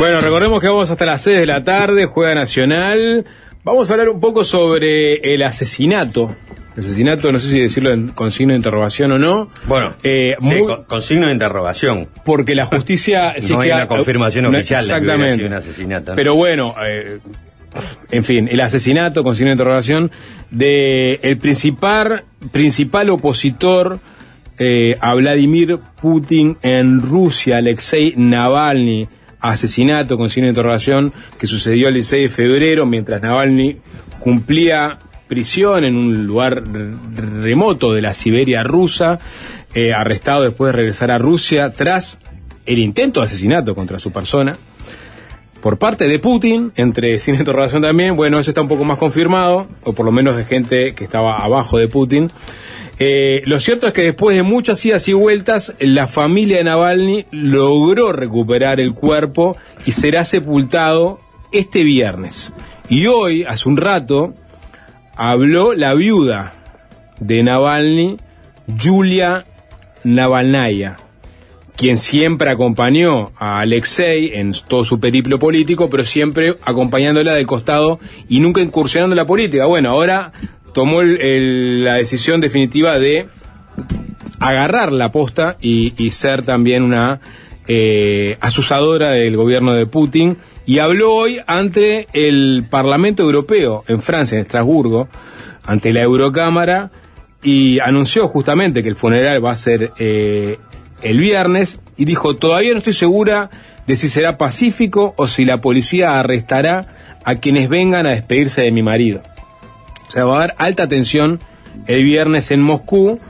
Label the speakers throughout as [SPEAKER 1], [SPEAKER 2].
[SPEAKER 1] Bueno, recordemos que vamos hasta las 6 de la tarde, juega Nacional. Vamos a hablar un poco sobre el asesinato. asesinato, no sé si decirlo con signo de interrogación o no.
[SPEAKER 2] Bueno, eh, con, signo de interrogación.
[SPEAKER 1] Porque la justicia...
[SPEAKER 2] no hay una confirmación oficial
[SPEAKER 1] exactamente,
[SPEAKER 2] de un asesinato.
[SPEAKER 1] Pero bueno, eh, en fin, el asesinato, con signo de interrogación, de el principal, principal opositor eh, a Vladimir Putin en Rusia, Alexei Navalny asesinato con signo de interrogación que sucedió el 16 de febrero mientras Navalny cumplía prisión en un lugar remoto de la Siberia rusa, eh, arrestado después de regresar a Rusia tras el intento de asesinato contra su persona por parte de Putin, entre sin interrogación también, bueno, eso está un poco más confirmado, o por lo menos de gente que estaba abajo de Putin. Eh, lo cierto es que después de muchas idas y vueltas, la familia de Navalny logró recuperar el cuerpo y será sepultado este viernes. Y hoy, hace un rato, habló la viuda de Navalny, Julia Navalnaya, quien siempre acompañó a Alexei en todo su periplo político, pero siempre acompañándola del costado y nunca incursionando en la política. Bueno, ahora tomó la decisión definitiva de agarrar la posta y, ser también una eh, asusadora del gobierno de Putin y habló hoy ante el Parlamento Europeo en Francia, en Estrasburgo, ante la Eurocámara y anunció justamente que el funeral va a ser eh, el viernes y dijo, todavía no estoy segura de si será pacífico o si la policía arrestará a quienes vengan a despedirse de mi marido. Sea, va a haber alta tensión el viernes en Moscú,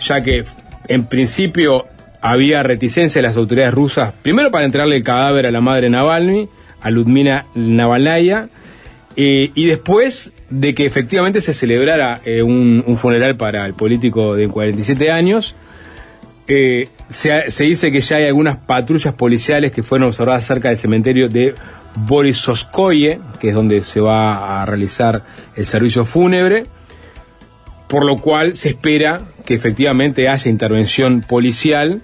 [SPEAKER 1] ya que en principio había reticencia de las autoridades rusas, primero para entregarle el cadáver a la madre Navalny, a Ludmila Navalnaya, eh, y después de que efectivamente se celebrara eh, un, funeral para el político de 47 años. Eh, se, dice que ya hay algunas patrullas policiales que fueron observadas cerca del cementerio de Borisovskoye, que es donde se va a realizar el servicio fúnebre, por lo cual se espera que efectivamente haya intervención policial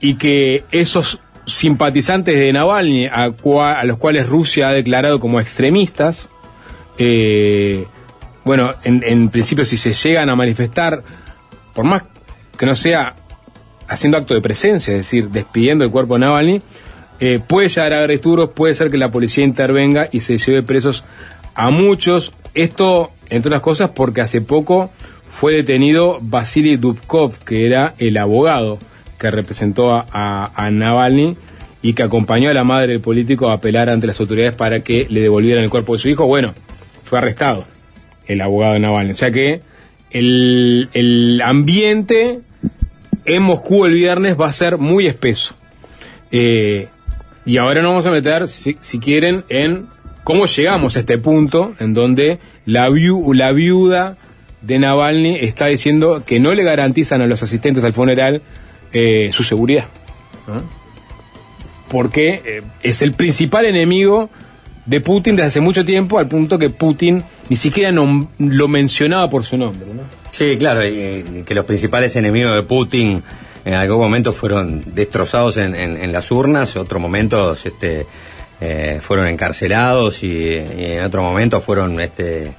[SPEAKER 1] y que esos simpatizantes de Navalny, a, los cuales Rusia ha declarado como extremistas, eh, bueno, en, en principio si se llegan a manifestar, por más que no sea haciendo acto de presencia, es decir, despidiendo el cuerpo de Navalny, eh, puede llegar a haber puede ser que la policía intervenga y se lleve presos a muchos. Esto, entre otras cosas, porque hace poco fue detenido Vasily Dubkov, que era el abogado que representó a, Navalny y que acompañó a la madre del político a apelar ante las autoridades para que le devolvieran el cuerpo de su hijo. Bueno, fue arrestado el abogado de Navalny. O sea que el, el ambiente en Moscú el viernes va a ser muy espeso. Eh, y ahora nos vamos a meter, si, quieren, en cómo llegamos a este punto en donde la, la viuda de Navalny está diciendo que no le garantizan a los asistentes al funeral eh, su seguridad. Porque eh, es el principal enemigo de Putin desde hace mucho tiempo, al punto que Putin ni siquiera lo mencionaba por su nombre.
[SPEAKER 2] Sí, claro, que los principales enemigos de Putin en algún momento fueron destrozados en, las urnas, otros momentos este, eh, fueron encarcelados y, en otro momento fueron este,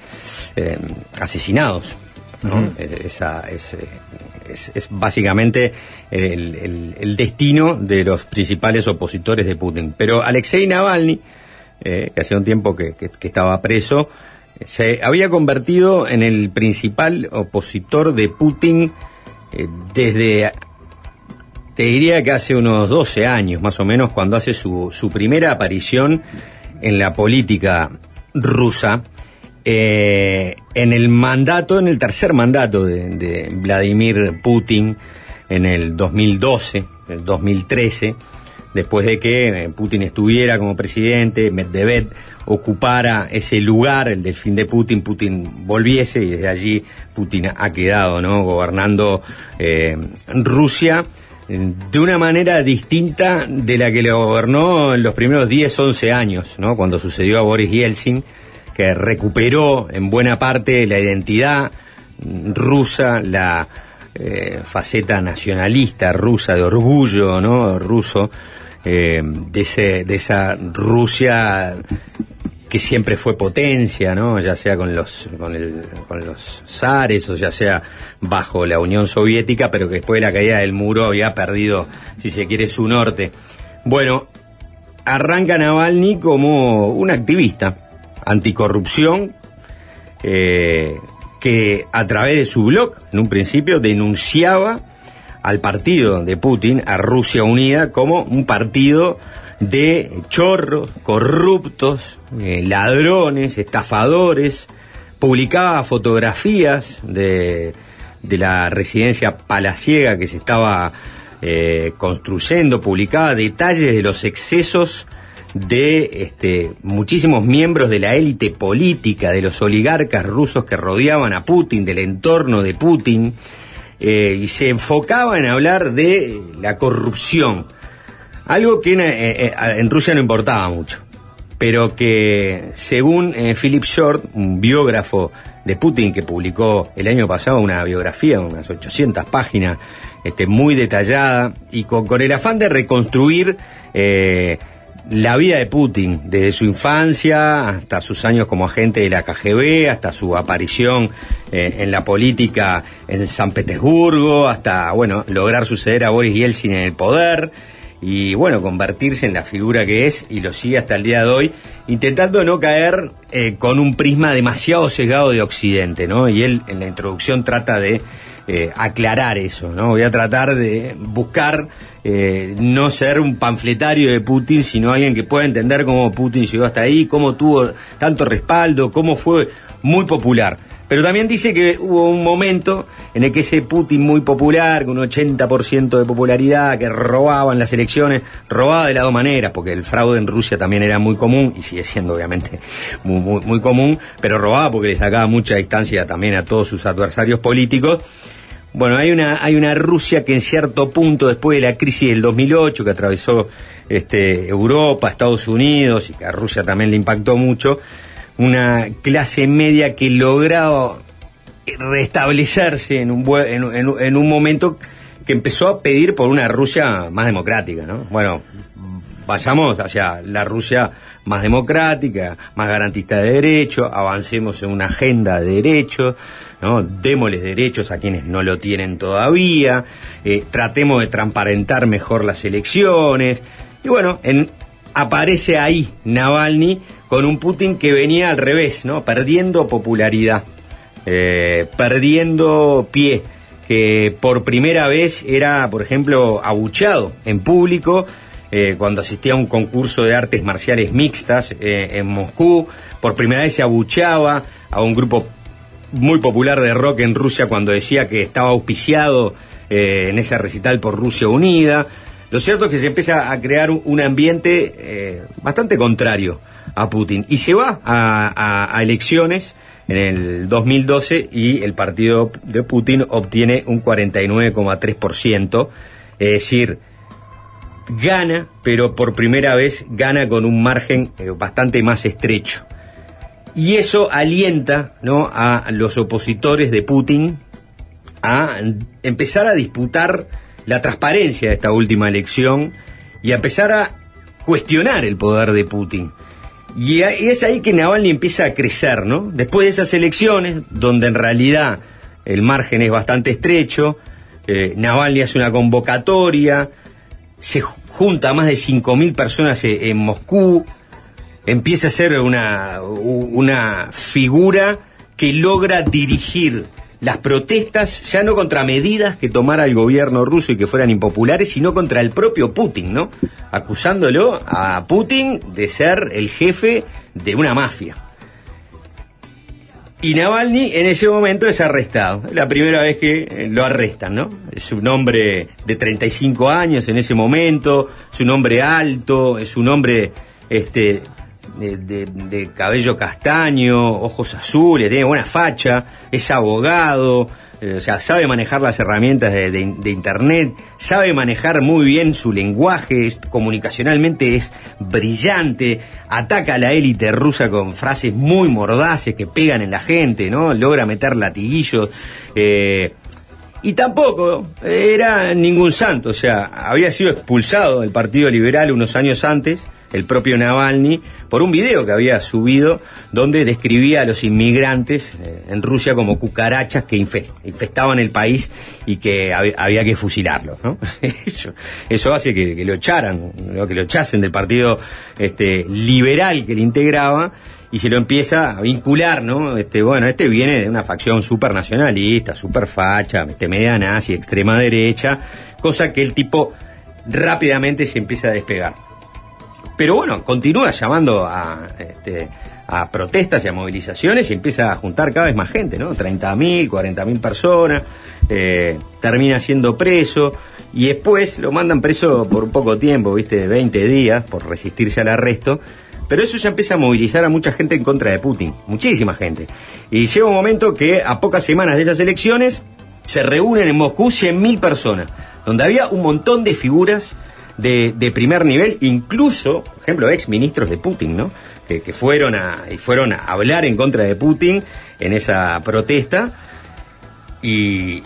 [SPEAKER 2] eh, asesinados. Eh, esa, es, es, básicamente el, destino de los principales opositores de Putin. Pero Alexei Navalny, que hace un tiempo que, que estaba preso, se había convertido en el principal opositor de Putin desde te diría que hace unos 12 años más o menos, cuando hace su, su primera aparición en la política rusa, eh, en el mandato, en el tercer mandato de, Vladimir Putin, en el 2012, el 2013, después de que eh, Putin estuviera como presidente, Medvedev ocupara ese lugar, el del fin de Putin, Putin volviese y desde allí Putin ha quedado, ¿no? Gobernando eh, Rusia de una manera distinta de la que le gobernó en los primeros 10, 11 años, ¿no? cuando sucedió a Boris Yeltsin, que recuperó en buena parte la identidad rusa, la eh, faceta nacionalista rusa, de orgullo ¿no? ruso, eh, de, ese, de esa Rusia que siempre fue potencia, ¿no? Ya sea con los, con, el, con los zares o ya sea bajo la Unión Soviética, pero que después de la caída del muro había perdido, si se quiere, su norte. Bueno, arranca Navalny como un activista anticorrupción eh, que a través de su blog, en un principio, denunciaba al partido de Putin, a Rusia Unida, como un partido de chorros, corruptos, eh, ladrones, estafadores, publicaba fotografías de, de la residencia palaciega que se estaba eh, construyendo, publicaba detalles de los excesos de este, muchísimos miembros de la élite política, de los oligarcas rusos que rodeaban a Putin, del entorno de Putin, eh, y se enfocaba en hablar de la corrupción algo que eh, eh, en, Rusia no importaba mucho, pero que según eh, Philip Short, un biógrafo de Putin que publicó el año pasado una biografía, unas 800 páginas, este, muy detallada y con, el afán de reconstruir la vida de Putin, desde su infancia hasta sus años como agente de la KGB, hasta su aparición en la política en San Petersburgo, hasta, bueno, lograr suceder a Boris Yeltsin en el poder y bueno, convertirse en la figura que es y lo sigue hasta el día de hoy, intentando no caer eh, con un prisma demasiado sesgado de Occidente, ¿no? Y él en la introducción trata de eh, aclarar eso, ¿no? Voy a tratar de buscar eh, no ser un panfletario de Putin, sino alguien que pueda entender cómo Putin llegó hasta ahí, cómo tuvo tanto respaldo, cómo fue muy popular. Pero también dice que hubo un momento en el que ese Putin muy popular, con un 80% de popularidad, que robaba en las elecciones, robaba de las dos maneras, porque el fraude en Rusia también era muy común, y sigue siendo obviamente muy, muy, común, pero robaba porque le sacaba mucha distancia también a todos sus adversarios políticos. Bueno, hay una, hay una Rusia que en cierto punto, después de la crisis del 2008, que atravesó este, Europa, Estados Unidos, y que a Rusia también le impactó mucho, una clase media que logró restablecerse en un, en, un momento que empezó a pedir por una Rusia más democrática, ¿no? Bueno, vayamos hacia la Rusia más democrática, más garantista de derechos, avancemos en una agenda de derechos, ¿no? Démosles derechos a quienes no lo tienen todavía, eh, tratemos de transparentar mejor las elecciones, y bueno, en, aparece ahí Navalny con un Putin que venía al revés, ¿no? Perdiendo popularidad, eh, perdiendo pie, que por primera vez era, por ejemplo, abuchado en público eh, cuando asistía a un concurso de artes marciales mixtas eh, en Moscú, por primera vez se abuchaba a un grupo muy popular de rock en Rusia cuando decía que estaba auspiciado en ese recital por Rusia Unida. Lo cierto es que se empieza a crear un ambiente bastante contrario a Putin. Y se va a, elecciones en el 2012 y el partido de Putin obtiene un 49,3%, es decir, gana, pero por primera vez gana con un margen eh, bastante más estrecho. Y eso alienta ¿no? a los opositores de Putin a empezar a disputar la transparencia de esta última elección y a empezar a cuestionar el poder de Putin. Y es ahí que Navalny empieza a crecer, ¿no? Después de esas elecciones, donde en realidad el margen es bastante estrecho, eh, Navalny hace una convocatoria, se junta a más de 5.000 personas en Moscú, empieza a ser una, una figura que logra dirigir las protestas ya no contra medidas que tomara el gobierno ruso y que fueran impopulares, sino contra el propio Putin, ¿no? Acusándolo a Putin de ser el jefe de una mafia. Y Navalny en ese momento es arrestado. Es la primera vez que lo arrestan, ¿no? Es un hombre de 35 años en ese momento, es un hombre alto, es un hombre este, de, cabello castaño, ojos azules, tiene buena facha, es abogado, eh, o sea, sabe manejar las herramientas de, Internet, sabe manejar muy bien su lenguaje, comunicacionalmente es brillante, ataca a la élite rusa con frases muy mordaces que pegan en la gente, ¿no? Logra meter latiguillos. Eh, Y tampoco era ningún santo, o sea, había sido expulsado del Partido Liberal unos años antes, el propio Navalny, por un video que había subido donde describía a los inmigrantes eh, en Rusia como cucarachas que infestaban el país y que había que fusilarlos. ¿no? eso, hace que, lo echaran, que lo echasen del partido este, liberal que le integraba y se lo empieza a vincular, ¿no? Este, bueno, este viene de una facción súper nacionalista, súper facha, este, media nazi, extrema derecha, cosa que el tipo rápidamente se empieza a despegar. Pero bueno, continúa llamando a, este, a protestas y a movilizaciones y empieza a juntar cada vez más gente, ¿no? 30.000, 40.000 personas, eh, termina siendo preso y después lo mandan preso por un poco tiempo, ¿viste? De 20 días por resistirse al arresto pero eso ya empieza a movilizar a mucha gente en contra de Putin, muchísima gente. Y llega un momento que a pocas semanas de esas elecciones se reúnen en Moscú 100.000 personas, donde había un montón de figuras de, primer nivel, incluso, por ejemplo, ex ministros de Putin, ¿no? Que, fueron a, y fueron a hablar en contra de Putin en esa protesta. y,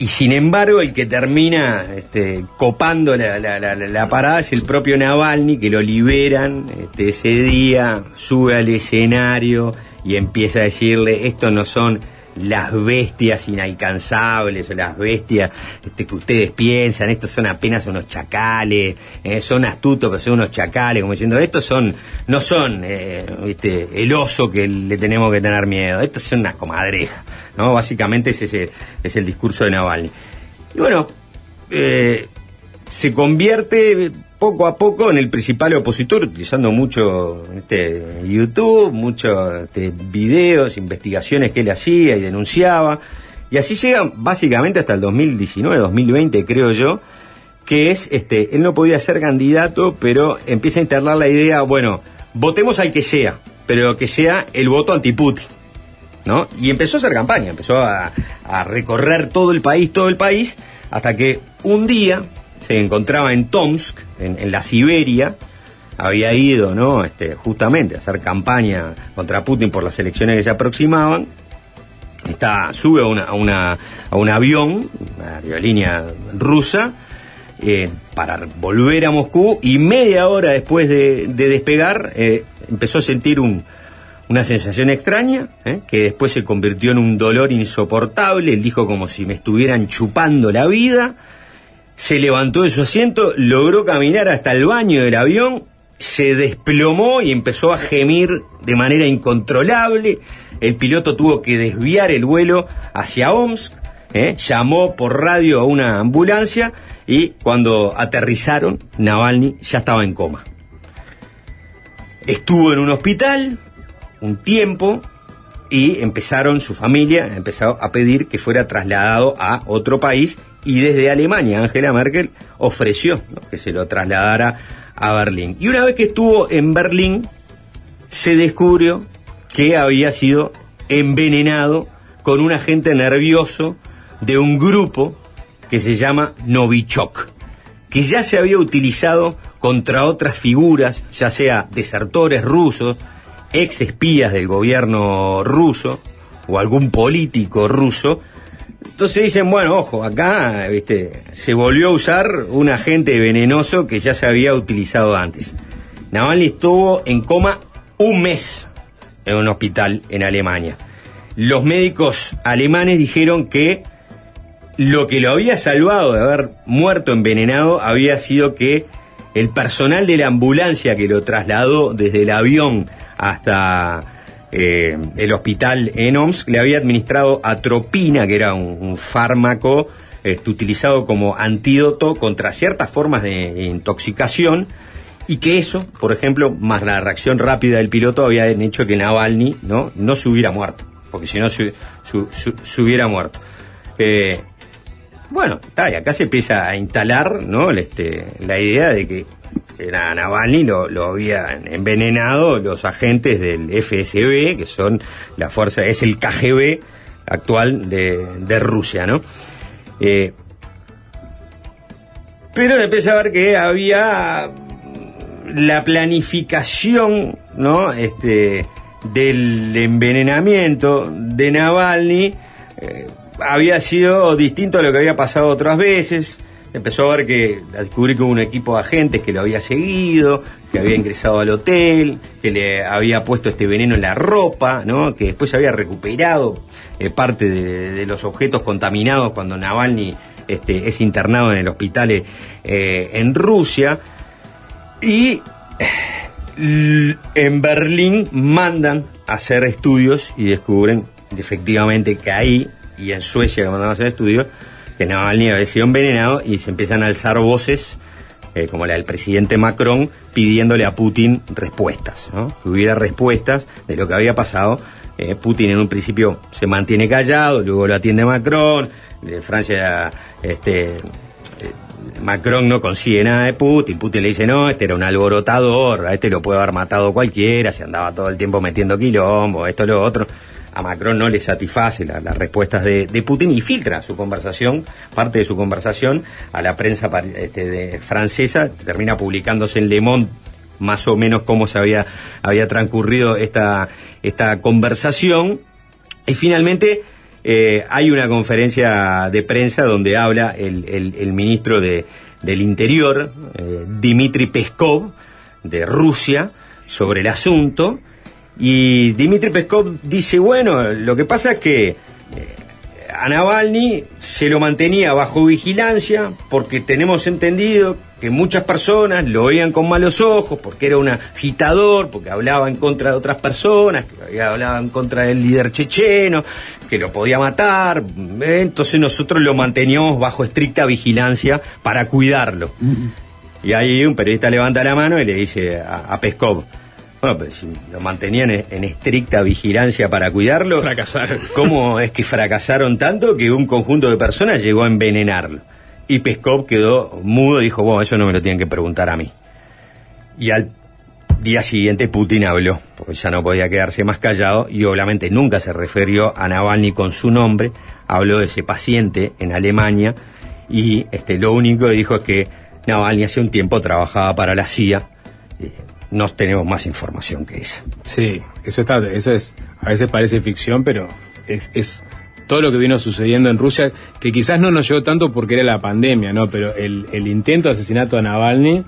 [SPEAKER 2] y sin embargo el que termina este, copando la, parada es el propio Navalny, que lo liberan este, ese día, sube al escenario y empieza a decirle, estos no son las bestias inalcanzables o las bestias este, que ustedes piensan, estos son apenas unos chacales, eh, son astutos pero son unos chacales, como diciendo, estos son, no son eh, el oso que le tenemos que tener miedo, estos son una comadreja, ¿no? Básicamente ese es el discurso de Navalny. Y bueno, eh, se convierte poco a poco en el principal opositor, utilizando mucho este, YouTube, muchos este, videos, investigaciones que él hacía y denunciaba. Y así llega básicamente hasta el 2019, 2020 creo yo, que es, este, él no podía ser candidato, pero empieza a instalar la idea, bueno, votemos al que sea, pero que sea el voto anti-Putin. ¿No? Y empezó a hacer campaña, empezó a, recorrer todo el país, todo el país, hasta que un día, se encontraba en Tomsk, en, la Siberia, había ido, ¿no? Este, justamente a hacer campaña contra Putin por las elecciones que se aproximaban. Está, sube a, una, a, un avión, una aerolínea rusa, eh, para volver a Moscú y media hora después de, despegar eh, empezó a sentir una sensación extraña, eh, que después se convirtió en un dolor insoportable. Él dijo como si me estuvieran chupando la vida se levantó de su asiento, logró caminar hasta el baño del avión, se desplomó y empezó a gemir de manera incontrolable. El piloto tuvo que desviar el vuelo hacia Omsk, ¿eh? llamó por radio a una ambulancia y cuando aterrizaron, Navalny ya estaba en coma. Estuvo en un hospital un tiempo y empezaron, su familia empezó a pedir que fuera trasladado a otro país y desde Alemania Angela Merkel ofreció que se lo trasladara a Berlín. Y una vez que estuvo en Berlín, se descubrió que había sido envenenado con un agente nervioso de un grupo que se llama Novichok, que ya se había utilizado contra otras figuras, ya sea desertores rusos, ex espías del gobierno ruso o algún político ruso, entonces dicen, bueno, ojo, acá ¿viste? se volvió a usar un agente venenoso que ya se había utilizado antes. Navalny estuvo en coma un mes en un hospital en Alemania. Los médicos alemanes dijeron que lo que lo había salvado de haber muerto envenenado había sido que el personal de la ambulancia que lo trasladó desde el avión hasta eh, el hospital en Omsk le había administrado atropina, que era un, fármaco este, utilizado como antídoto contra ciertas formas de intoxicación y que eso, por ejemplo, más la reacción rápida del piloto habían hecho que Navalny no, no se hubiera muerto, porque si no se, hubiera muerto. Eh, bueno, y acá se empieza a instalar ¿no? este, la idea de que era Navalny lo, lo habían envenenado los agentes del FSB, que son la fuerza, es el KGB actual de, Rusia, ¿no? Eh, pero empecé a ver que había la planificación, ¿no? Este, del envenenamiento de Navalny. Eh, había sido distinto a lo que había pasado otras veces. Empezó a ver que, a descubrir que hubo un equipo de agentes que lo había seguido, que había ingresado al hotel, que le había puesto este veneno en la ropa, ¿no? que después había recuperado eh, parte de, los objetos contaminados cuando Navalny este, es internado en el hospital eh, en Rusia. Y en Berlín mandan a hacer estudios y descubren efectivamente que ahí, y en Suecia que mandaban a hacer estudios, que Navalny había sido envenenado y se empiezan a alzar voces, eh, como la del presidente Macron, pidiéndole a Putin respuestas, ¿no? que hubiera respuestas de lo que había pasado. Eh, Putin en un principio se mantiene callado, luego lo atiende Macron, eh, Francia, este, Macron no consigue nada de Putin, Putin le dice, no, este era un alborotador, a este lo puede haber matado cualquiera, se andaba todo el tiempo metiendo quilombo, esto, lo otro a Macron no le satisface las respuestas de, Putin y filtra su conversación, parte de su conversación, a la prensa este, francesa, termina publicándose en Le Monde más o menos cómo se había, había transcurrido esta, esta conversación. Y finalmente eh, hay una conferencia de prensa donde habla el, ministro de, del Interior, eh, Dmitry Peskov, de Rusia, sobre el asunto y Dmitry Peskov dice, bueno, lo que pasa es que eh, a Navalny se lo mantenía bajo vigilancia porque tenemos entendido que muchas personas lo veían con malos ojos porque era un agitador, porque hablaba en contra de otras personas, que hablaba en contra del líder checheno, que lo podía matar. Entonces nosotros lo manteníamos bajo estricta vigilancia para cuidarlo. Y ahí un periodista levanta la mano y le dice a, a Peskov, bueno, pero si lo mantenían en estricta vigilancia para cuidarlo.
[SPEAKER 1] Fracasaron.
[SPEAKER 2] ¿Cómo es que fracasaron tanto que un conjunto de personas llegó a envenenarlo? Y Peskov quedó mudo y dijo, bueno, eso no me lo tienen que preguntar a mí. Y al día siguiente Putin habló, porque ya no podía quedarse más callado y obviamente nunca se refirió a Navalny con su nombre, habló de ese paciente en Alemania y este, lo único que dijo es que Navalny hace un tiempo trabajaba para la CIA no tenemos más información que esa.
[SPEAKER 1] Sí, eso está, eso es, a veces parece ficción, pero es, es todo lo que vino sucediendo en Rusia, que quizás no nos llegó tanto porque era la pandemia, ¿no? Pero el, el intento de asesinato a Navalny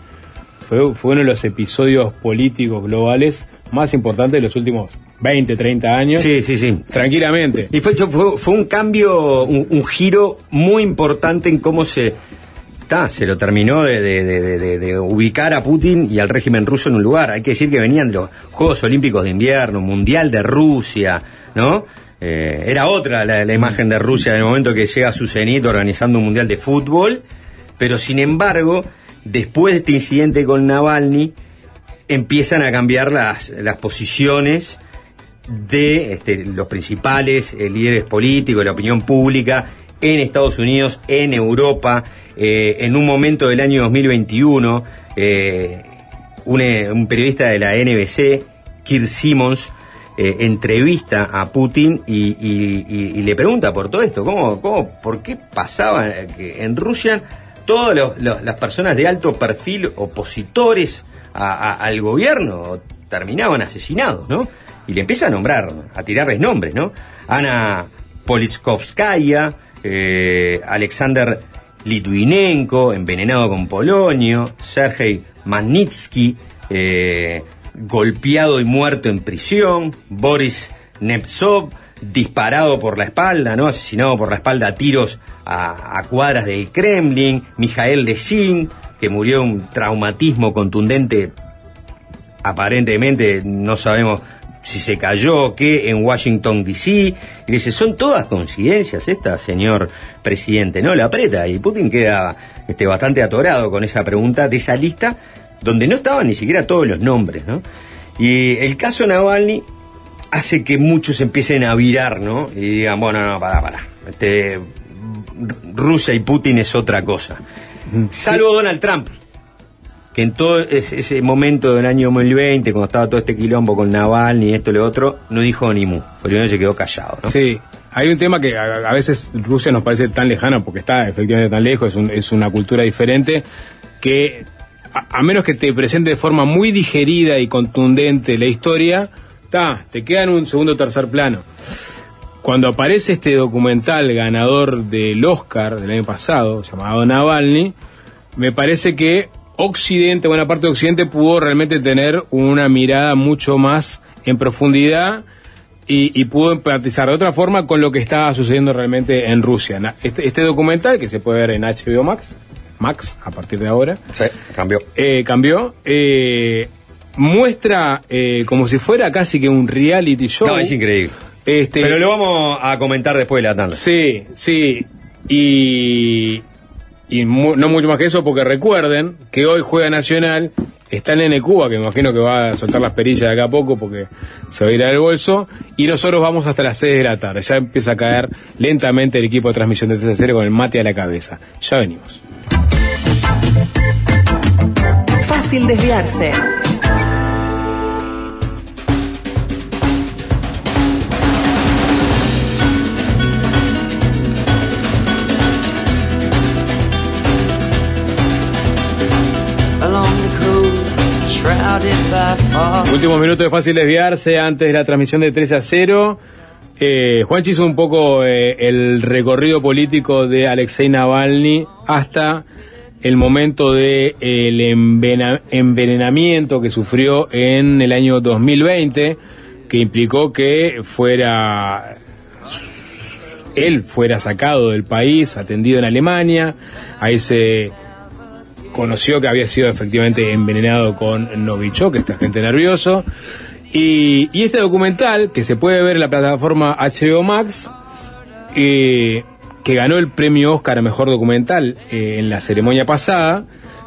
[SPEAKER 1] fue, fue uno de los episodios políticos globales más importantes de los últimos 20, 30 años.
[SPEAKER 2] Sí, sí, sí.
[SPEAKER 1] Tranquilamente.
[SPEAKER 2] Y fue, fue, fue un cambio, un, giro muy importante en cómo se, se lo terminó de, ubicar a Putin y al régimen ruso en un lugar. Hay que decir que venían de los Juegos Olímpicos de Invierno, Mundial de Rusia, ¿no? Eh, era otra la, imagen de Rusia en el momento que llega a su cenit organizando un Mundial de Fútbol, pero sin embargo, después de este incidente con Navalny, empiezan a cambiar las, posiciones de este, los principales eh, líderes políticos, la opinión pública, en Estados Unidos, en Europa, eh, en un momento del año 2021, eh, un, periodista de la NBC, Kirk Simmons, eh, entrevista a Putin y, le pregunta por todo esto, ¿cómo, cómo, por qué pasaba que en Rusia todas las personas de alto perfil opositores al gobierno terminaban asesinados, ¿no? Y le empieza a nombrar, a tirarles nombres, ¿no? Ana Politskovskaya, eh, Alexander Litvinenko, envenenado con polonio, Sergei Magnitsky, eh, golpeado y muerto en prisión, Boris Nepsov, disparado por la espalda, ¿no? asesinado por la espalda a tiros a, cuadras del Kremlin, Mijael Desin, que murió de un traumatismo contundente, aparentemente no sabemos si se cayó, qué, en Washington DC. Y dice, son todas coincidencias estas, señor presidente. No, la aprieta y Putin queda este, bastante atorado con esa pregunta de esa lista donde no estaban ni siquiera todos los nombres, ¿no? Y el caso Navalny hace que muchos empiecen a virar, ¿no? Y digan, bueno, no, para, para. Este, Rusia y Putin es otra cosa. Salvo Donald Trump, que en todo ese, momento del año 2020, cuando estaba todo este quilombo con Navalny y esto y lo otro, no dijo ni mu. Fue se quedó callado.
[SPEAKER 1] Sí. Hay un tema que a, veces Rusia nos parece tan lejano, porque está efectivamente tan lejos, es, una cultura diferente, que a, menos que te presente de forma muy digerida y contundente la historia, está, te queda en un segundo o tercer plano. cuando aparece este documental ganador del Oscar del año pasado, llamado Navalny, me parece que Occidente, buena parte de Occidente, pudo realmente tener una mirada mucho más en profundidad y, pudo empatizar de otra forma con lo que estaba sucediendo realmente en Rusia. Este, este documental, que se puede ver en HBO Max, Max a partir de ahora.
[SPEAKER 2] Sí, cambió.
[SPEAKER 1] Eh, cambió. Eh, muestra eh, como si fuera casi que un reality show.
[SPEAKER 2] No, es increíble. Este, Pero lo vamos a comentar después de la tanda.
[SPEAKER 1] Sí, sí. Y, y no mucho más que eso, porque recuerden que hoy juega Nacional, está el Nene Cuba, que me imagino que va a soltar las perillas de acá a poco porque se va a ir al bolso, y nosotros vamos hasta las 6 de la tarde. Ya empieza a caer lentamente el equipo de transmisión de TCC con el mate a la cabeza. Ya venimos.
[SPEAKER 3] Fácil desviarse.
[SPEAKER 1] Últimos minutos de fácil desviarse antes de la transmisión de 3 a 0. Eh, Juanchi hizo un poco eh, el recorrido político de Alexei Navalny hasta el momento de el envenenamiento que sufrió en el año 2020, que implicó que fuera él fuera sacado del país, atendido en Alemania, ahí se conoció que había sido efectivamente envenenado con Novichok, este agente nervioso. Y, este documental, que se puede ver en la plataforma HBO Max, eh, que ganó el premio Oscar a Mejor Documental eh, en la ceremonia pasada,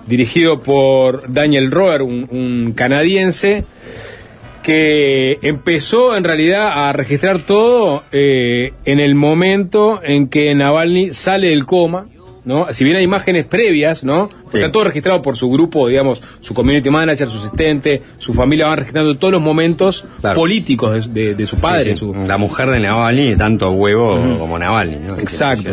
[SPEAKER 1] dirigido por Daniel Roer, un, canadiense, que empezó en realidad a registrar todo eh, en el momento en que Navalny sale del coma, ¿no? Si bien hay imágenes previas, ¿no? Está todo registrado por su grupo, digamos, su community manager, su asistente, su familia van registrando todos los momentos políticos de, su padre.
[SPEAKER 2] La mujer de Navalny, tanto huevo como Navalny, ¿no?
[SPEAKER 1] Exacto.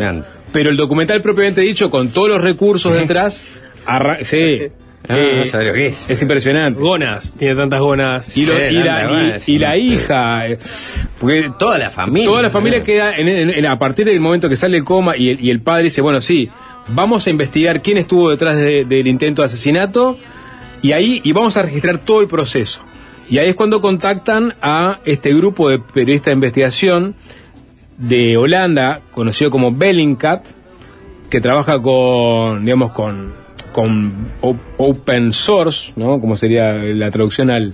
[SPEAKER 1] Pero el documental propiamente dicho, con todos los recursos detrás, sí,
[SPEAKER 2] Ah, no sabes lo que es.
[SPEAKER 1] Es impresionante.
[SPEAKER 4] Gonas, tiene tantas gonas.
[SPEAKER 1] Y, la, hija. Eh,
[SPEAKER 2] porque toda la familia.
[SPEAKER 1] Toda la familia queda en, a partir del momento que sale el coma y el, y el, padre dice, bueno, sí, vamos a investigar quién estuvo detrás del intento de asesinato y ahí y vamos a registrar todo el proceso. Y ahí es cuando contactan a este grupo de periodistas de investigación de Holanda, conocido como Bellingcat, que trabaja con, digamos, con con open source, ¿no? Como sería la traducción al,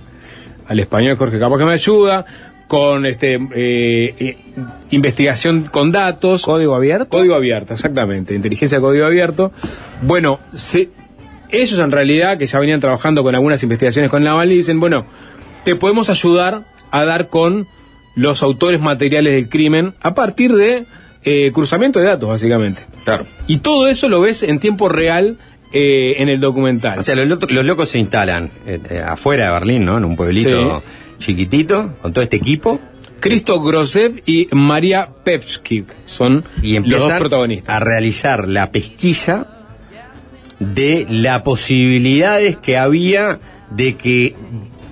[SPEAKER 1] al español, Jorge, capaz que me ayuda, con este eh, eh, investigación con datos.
[SPEAKER 4] ¿Código abierto?
[SPEAKER 1] Código abierto, exactamente, inteligencia de código abierto. Bueno, ellos en realidad, que ya venían trabajando con algunas investigaciones con Navalny, dicen, bueno, te podemos ayudar a dar con los autores materiales del crimen a partir de eh, cruzamiento de datos, básicamente.
[SPEAKER 2] Claro.
[SPEAKER 1] Y todo eso lo ves en tiempo real eh, en el documental.
[SPEAKER 2] O sea, los, locos se instalan eh, eh, afuera de Berlín, ¿no? En un pueblito chiquitito, con todo este equipo.
[SPEAKER 1] Cristo Grosev y María Pevsky son los dos protagonistas.
[SPEAKER 2] A realizar la pesquisa de las posibilidades que había de que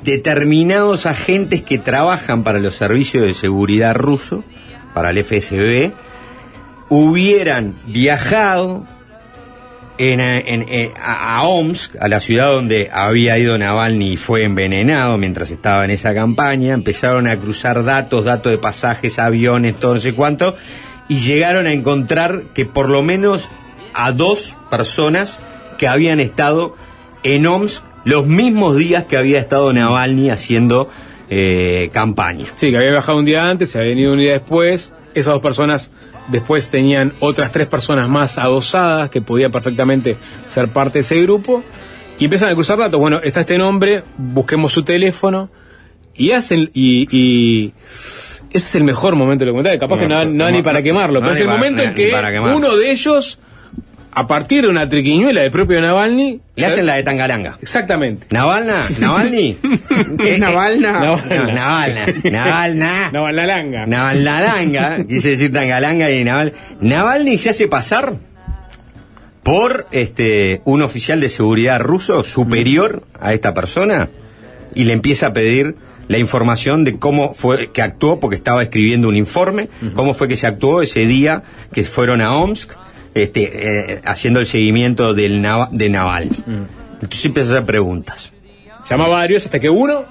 [SPEAKER 2] determinados agentes que trabajan para los servicios de seguridad ruso, para el FSB, hubieran viajado en, a, Omsk, a la ciudad donde había ido Navalny y fue envenenado mientras estaba en esa campaña, empezaron a cruzar datos, datos de pasajes, aviones, todo no sé cuánto, y llegaron a encontrar que por lo menos a dos personas que habían estado en Omsk los mismos días que había estado Navalny haciendo eh, campaña.
[SPEAKER 1] Sí, que había viajado un día antes, se había venido un día después, esas dos personas Después tenían otras tres personas más adosadas que podían perfectamente ser parte de ese grupo. Y empiezan a cruzar datos. Bueno, está este nombre, busquemos su teléfono. Y hacen. Y, ese es el mejor momento del documental. Capaz que no, no, ni para quemarlo. pero es el momento en que uno de ellos a partir de una triquiñuela del propio Navalny.
[SPEAKER 2] Le hacen la de Tangalanga.
[SPEAKER 1] Exactamente.
[SPEAKER 2] ¿Navalna? ¿Navalny?
[SPEAKER 4] ¿Es Navalna?
[SPEAKER 2] Navalna. Navalna.
[SPEAKER 1] Navalnalanga.
[SPEAKER 2] Navalnalanga. Quise decir Tangalanga y Naval. Navalny se hace pasar por este un oficial de seguridad ruso superior a esta persona y le empieza a pedir la información de cómo fue que actuó, porque estaba escribiendo un informe, cómo fue que se actuó ese día que fueron a Omsk, este, eh, haciendo el seguimiento del Nava- de Naval. Entonces empieza a hacer preguntas.
[SPEAKER 1] Llama a varios hasta que uno.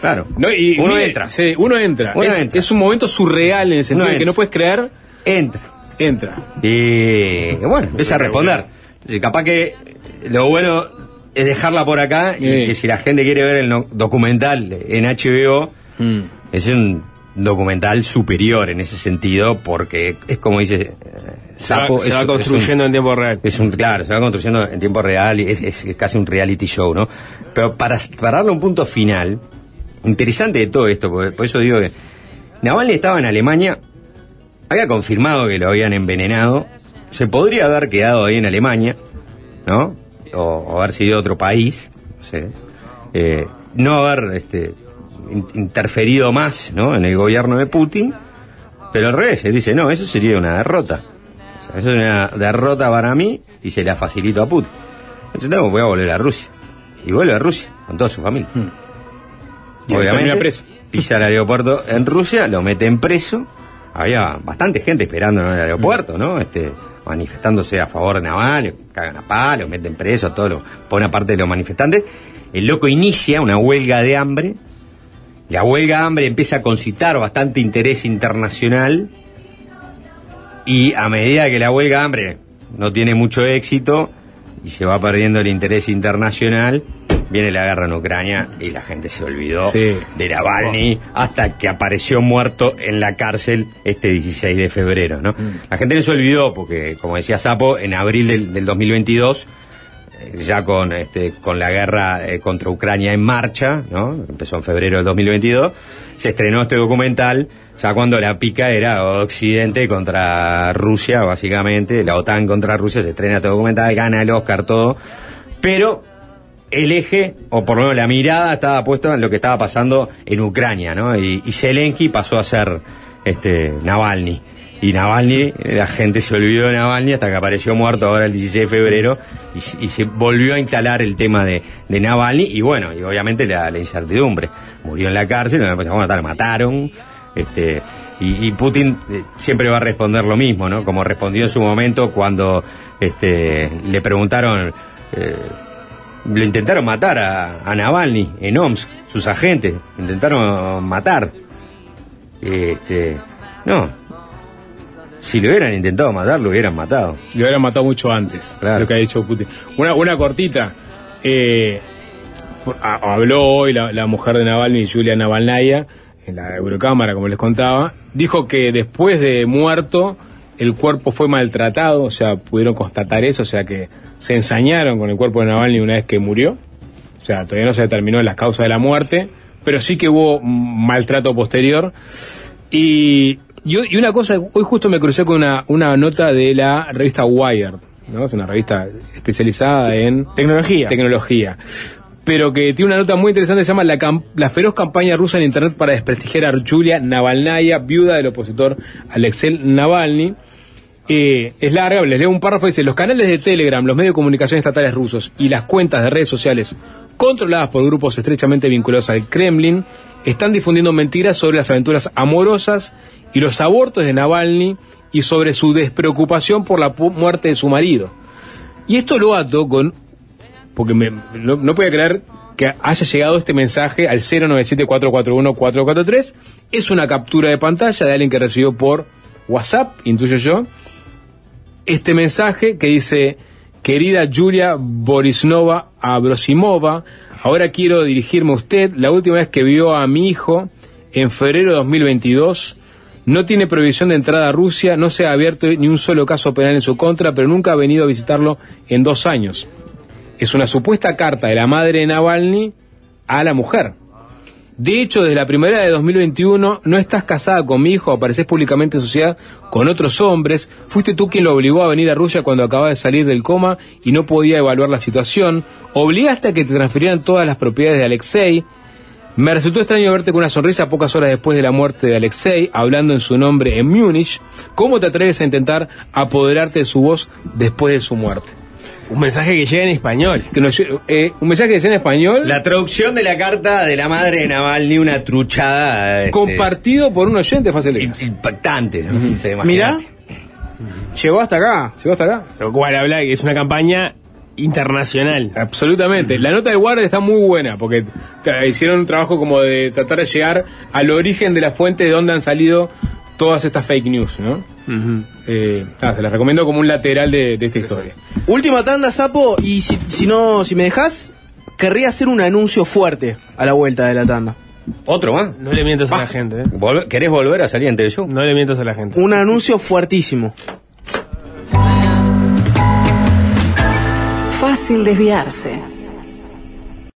[SPEAKER 2] Claro.
[SPEAKER 1] No, y,
[SPEAKER 2] Uno
[SPEAKER 1] mire,
[SPEAKER 2] entra.
[SPEAKER 1] sí, uno entra.
[SPEAKER 2] Uno
[SPEAKER 1] es,
[SPEAKER 2] entra.
[SPEAKER 1] es un momento surreal en el sentido de que no puedes creer,
[SPEAKER 2] Entra.
[SPEAKER 1] entra.
[SPEAKER 2] Y bueno, empieza a responder. Entonces, capaz que lo bueno es dejarla por acá y
[SPEAKER 1] Sí.
[SPEAKER 2] que si la gente quiere ver el no- documental en HBO,
[SPEAKER 1] Mm.
[SPEAKER 2] es un documental superior en ese sentido porque es como dice eh,
[SPEAKER 4] Se va,
[SPEAKER 2] Sapo.
[SPEAKER 4] se
[SPEAKER 2] es-
[SPEAKER 4] va
[SPEAKER 2] es
[SPEAKER 4] construyendo
[SPEAKER 2] un-
[SPEAKER 4] en tiempo real.
[SPEAKER 2] es un, claro, se va construyendo en tiempo real y es, es casi un reality show, ¿no? Pero para, para darle un punto final, interesante de todo esto, por eso digo que Navalny estaba en Alemania, había confirmado que lo habían envenenado, se podría haber quedado ahí en Alemania, ¿no? O, o haber sido otro país, no sé. Eh, no haber este, interferido más, ¿no? En el gobierno de Putin, pero al revés, él dice, no, eso sería una derrota. O sea, eso es una derrota para mí y se la facilito a Putin. Entonces voy a volver a Rusia. Y vuelve a Rusia con toda su familia.
[SPEAKER 1] Y termina preso.
[SPEAKER 2] pisa al aeropuerto en Rusia, lo meten preso. Había bastante gente esperando en el aeropuerto, ¿no? Este, manifestándose a favor de Naval, cagan a palo, meten preso, todo lo, pone aparte de los manifestantes. El loco inicia una huelga de hambre. La huelga hambre empieza a concitar bastante interés internacional. Y a medida que la huelga hambre no tiene mucho éxito y se va perdiendo el interés internacional, viene la guerra en Ucrania y la gente se olvidó
[SPEAKER 1] Sí.
[SPEAKER 2] de Navalny hasta que apareció muerto en la cárcel este 16 de febrero, ¿no? La gente no se olvidó porque, como decía Sapo, en abril del, del 2022 eh, ya con este con la guerra eh, contra Ucrania en marcha, ¿no? Empezó en febrero del 2022, se estrenó este documental ya cuando la pica era Occidente contra Rusia, básicamente, la OTAN contra Rusia, se estrena este documental, gana el Oscar, todo, pero el eje, o por lo menos la mirada, estaba puesta en lo que estaba pasando en Ucrania, ¿no? Y, y Zelensky pasó a ser este Navalny. Y Navalny, la gente se olvidó de Navalny hasta que apareció muerto ahora el 16 de febrero y, se- volvió a instalar el tema de, de Navalny y bueno, y obviamente la, incertidumbre. Murió en la cárcel, lo matar, lo mataron. Este, y, y Putin eh, siempre va a responder lo mismo, ¿no? Como respondió en su momento cuando este, le preguntaron... eh, lo intentaron matar a, a Navalny en Omsk, sus agentes, intentaron matar. Este, no. Si lo hubieran intentado matar, lo hubieran matado.
[SPEAKER 1] Lo hubieran matado mucho antes,
[SPEAKER 2] Claro.
[SPEAKER 1] lo que ha dicho Putin. Una, una cortita. eh, habló hoy la, la mujer de Navalny, Julia Navalnaya, en la Eurocámara, como les contaba. Dijo que después de muerto, el cuerpo fue maltratado, o sea, pudieron constatar eso, o sea, que se ensañaron con el cuerpo de Navalny una vez que murió. O sea, todavía no se determinó las causas de la muerte, pero sí que hubo maltrato posterior. Y, y, y una cosa, hoy justo me crucé con una, una nota de la revista Wired, ¿no? Es una revista especializada en
[SPEAKER 4] Tecnología.
[SPEAKER 1] tecnología. Pero que tiene una nota muy interesante, se llama la, la feroz campaña rusa en Internet para desprestigiar a Julia Navalnaya, viuda del opositor Alexei Navalny. Eh, es larga, les leo un párrafo, dice, los canales de Telegram, los medios de comunicación estatales rusos y las cuentas de redes sociales controladas por grupos estrechamente vinculados al Kremlin están difundiendo mentiras sobre las aventuras amorosas y los abortos de Navalny y sobre su despreocupación por la muerte de su marido. Y esto lo ato con porque me- no, no podía creer que haya llegado este mensaje al 097-441-443. Es una captura de pantalla de alguien que recibió por WhatsApp, intuyo yo, este mensaje que dice, querida Julia Borisnova Abrosimova, ahora quiero dirigirme a usted. La última vez que vio a mi hijo, en febrero de 2022, no tiene prohibición de entrada a Rusia, no se ha abierto ni un solo caso penal en su contra, pero nunca ha venido a visitarlo en dos años es una supuesta carta de la madre de Navalny a la mujer. De hecho, desde la primavera de 2021 no estás casada con mi hijo, apareces públicamente en sociedad con otros hombres, fuiste tú quien lo obligó a venir a Rusia cuando acababa de salir del coma y no podía evaluar la situación, obligaste a que te transfirieran todas las propiedades de Alexei, me resultó extraño verte con una sonrisa pocas horas después de la muerte de Alexei, hablando en su nombre en Múnich. ¿Cómo te atreves a intentar apoderarte de su voz después de su muerte?
[SPEAKER 4] Un mensaje que llega en español.
[SPEAKER 1] Que nos lle- eh, un mensaje que sea en español,
[SPEAKER 2] La traducción de la carta de la madre de Navalny, una truchada. este,
[SPEAKER 1] compartido por un oyente fácil
[SPEAKER 2] impactante, ¿no?
[SPEAKER 5] Mirá. Llegó hasta acá.
[SPEAKER 1] ¿Llegó hasta acá?
[SPEAKER 4] Lo cual habla de que es una campaña internacional.
[SPEAKER 1] Absolutamente. La nota de guardia está muy buena porque ca- hicieron un trabajo como de tratar de llegar al origen de la fuente de donde han salido todas estas fake news, ¿no? Eh, nada, se las recomiendo como un lateral de, de esta historia.
[SPEAKER 5] Última tanda, Sapo, y si, si no, si me dejas, querría hacer un anuncio fuerte a la vuelta de la tanda.
[SPEAKER 2] ¿Otro más?
[SPEAKER 4] No le mientas a la gente, ¿eh?
[SPEAKER 2] Vol- ¿Querés volver a salir ante yo?
[SPEAKER 4] No le mientas a la gente.
[SPEAKER 5] Un anuncio fuertísimo.
[SPEAKER 3] Fácil desviarse.